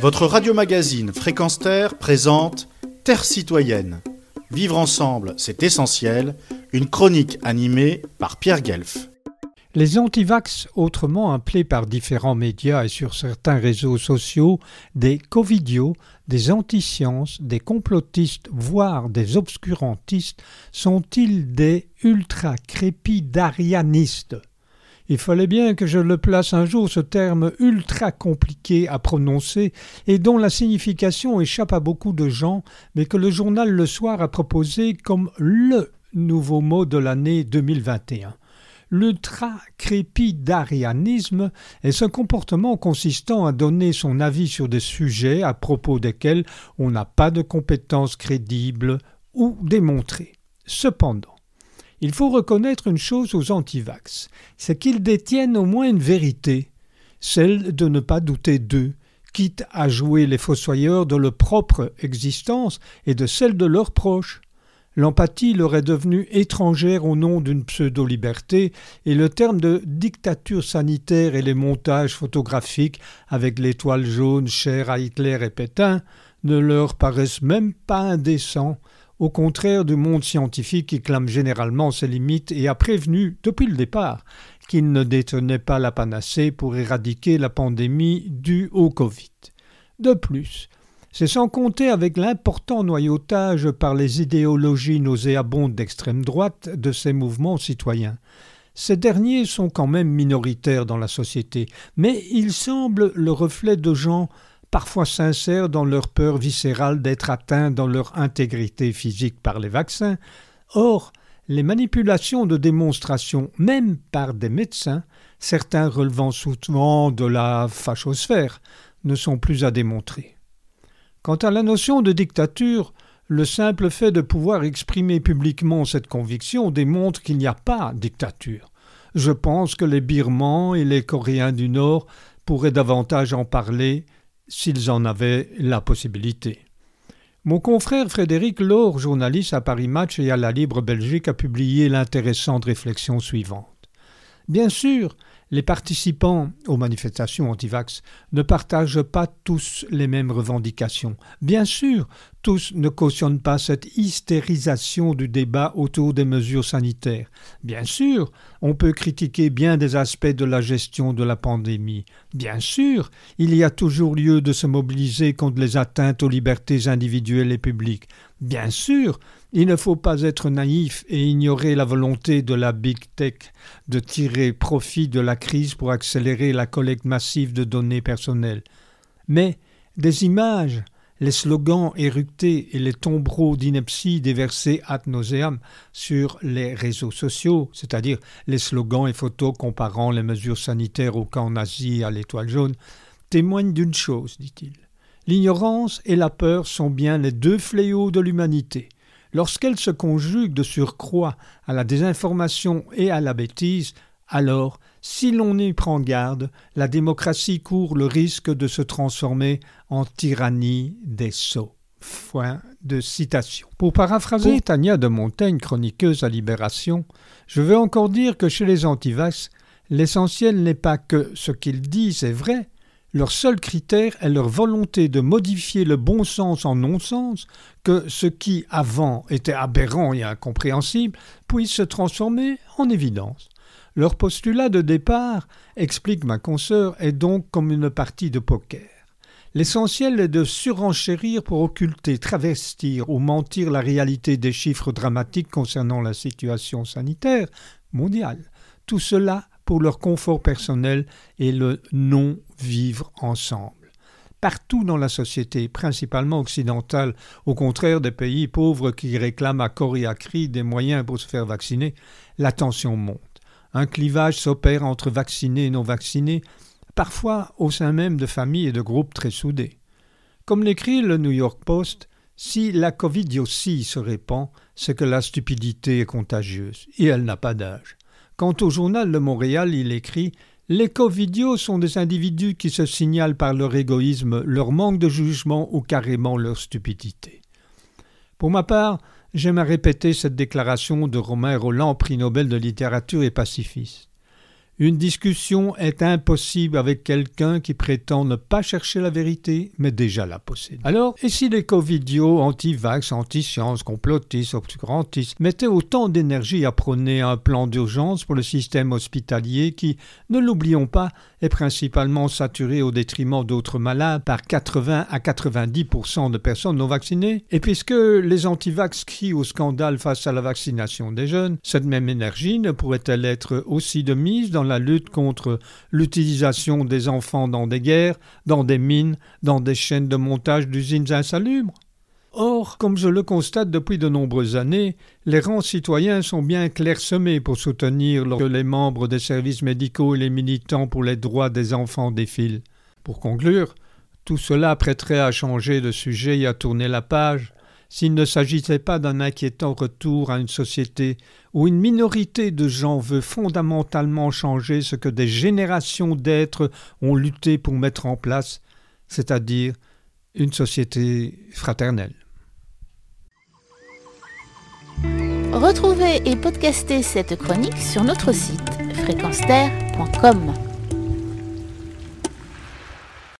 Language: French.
Votre radio-magazine Fréquence Terre présente Terre citoyenne. Vivre ensemble, c'est essentiel. Une chronique animée par Pierre Guelf. Les antivax, autrement appelés par différents médias et sur certains réseaux sociaux des covidios, des antisciences, des complotistes, voire des obscurantistes, sont-ils des ultra-crépidarianistes il fallait bien que je le place un jour, ce terme ultra compliqué à prononcer et dont la signification échappe à beaucoup de gens, mais que le journal Le Soir a proposé comme le nouveau mot de l'année 2021. L'ultra-crépidarianisme est ce comportement consistant à donner son avis sur des sujets à propos desquels on n'a pas de compétences crédibles ou démontrées. Cependant, il faut reconnaître une chose aux antivax, c'est qu'ils détiennent au moins une vérité, celle de ne pas douter d'eux, quitte à jouer les fossoyeurs de leur propre existence et de celle de leurs proches. L'empathie leur est devenue étrangère au nom d'une pseudo-liberté, et le terme de dictature sanitaire et les montages photographiques avec l'étoile jaune chère à Hitler et Pétain ne leur paraissent même pas indécents, au contraire du monde scientifique qui clame généralement ses limites et a prévenu depuis le départ qu'il ne détenait pas la panacée pour éradiquer la pandémie due au Covid. De plus, c'est sans compter avec l'important noyautage par les idéologies nauséabondes d'extrême droite de ces mouvements citoyens. Ces derniers sont quand même minoritaires dans la société, mais ils semblent le reflet de gens parfois sincères dans leur peur viscérale d'être atteints dans leur intégrité physique par les vaccins. Or, les manipulations de démonstration, même par des médecins, certains relevant souvent de la fachosphère, ne sont plus à démontrer. Quant à la notion de dictature, le simple fait de pouvoir exprimer publiquement cette conviction démontre qu'il n'y a pas dictature. Je pense que les Birmans et les Coréens du Nord pourraient davantage en parler s'ils en avaient la possibilité. Mon confrère Frédéric Laure, journaliste à Paris Match et à la Libre Belgique, a publié l'intéressante réflexion suivante. Bien sûr, les participants aux manifestations anti-vax ne partagent pas tous les mêmes revendications. Bien sûr, tous ne cautionnent pas cette hystérisation du débat autour des mesures sanitaires. Bien sûr, on peut critiquer bien des aspects de la gestion de la pandémie. Bien sûr, il y a toujours lieu de se mobiliser contre les atteintes aux libertés individuelles et publiques. Bien sûr, il ne faut pas être naïf et ignorer la volonté de la Big Tech de tirer profit de la crise pour accélérer la collecte massive de données personnelles. Mais des images, les slogans éructés et les tombereaux d'ineptie déversés ad nauseam sur les réseaux sociaux, c'est-à-dire les slogans et photos comparant les mesures sanitaires au camp nazi à l'étoile jaune, témoignent d'une chose, dit-il. L'ignorance et la peur sont bien les deux fléaux de l'humanité. Lorsqu'elle se conjugue de surcroît à la désinformation et à la bêtise, alors, si l'on y prend garde, la démocratie court le risque de se transformer en tyrannie des sots. Fin de citation. Pour paraphraser Tania de Montaigne, chroniqueuse à Libération, je veux encore dire que chez les antivax, l'essentiel n'est pas que ce qu'ils disent est vrai, leur seul critère est leur volonté de modifier le bon sens en non-sens, que ce qui avant était aberrant et incompréhensible puisse se transformer en évidence. Leur postulat de départ, explique ma consoeur, est donc comme une partie de poker. L'essentiel est de surenchérir pour occulter, travestir ou mentir la réalité des chiffres dramatiques concernant la situation sanitaire mondiale. Tout cela pour leur confort personnel et le non-vivre ensemble. Partout dans la société, principalement occidentale, au contraire des pays pauvres qui réclament à corps et à cri des moyens pour se faire vacciner, la tension monte. Un clivage s'opère entre vaccinés et non vaccinés, parfois au sein même de familles et de groupes très soudés. Comme l'écrit le New York Post, si la aussi se répand, c'est que la stupidité est contagieuse, et elle n'a pas d'âge. Quant au journal de Montréal, il écrit Les covidios sont des individus qui se signalent par leur égoïsme, leur manque de jugement ou carrément leur stupidité. Pour ma part, j'aime à répéter cette déclaration de Romain Roland, prix Nobel de littérature et pacifiste. Une discussion est impossible avec quelqu'un qui prétend ne pas chercher la vérité, mais déjà la possède. Alors, et si les covidios, anti-vax, anti-sciences, complotistes, obscurantistes mettaient autant d'énergie à prôner un plan d'urgence pour le système hospitalier qui, ne l'oublions pas, est principalement saturé au détriment d'autres malades par 80 à 90% de personnes non vaccinées, et puisque les anti-vax crient au scandale face à la vaccination des jeunes, cette même énergie ne pourrait-elle être aussi de mise dans la lutte contre l'utilisation des enfants dans des guerres, dans des mines, dans des chaînes de montage d'usines insalubres Or, comme je le constate depuis de nombreuses années, les rangs citoyens sont bien clairsemés pour soutenir lorsque les membres des services médicaux et les militants pour les droits des enfants défilent. Pour conclure, tout cela prêterait à changer de sujet et à tourner la page, s'il ne s'agissait pas d'un inquiétant retour à une société où une minorité de gens veut fondamentalement changer ce que des générations d'êtres ont lutté pour mettre en place, c'est-à-dire une société fraternelle. Retrouvez et podcastez cette chronique sur notre site fréquenceterre.com.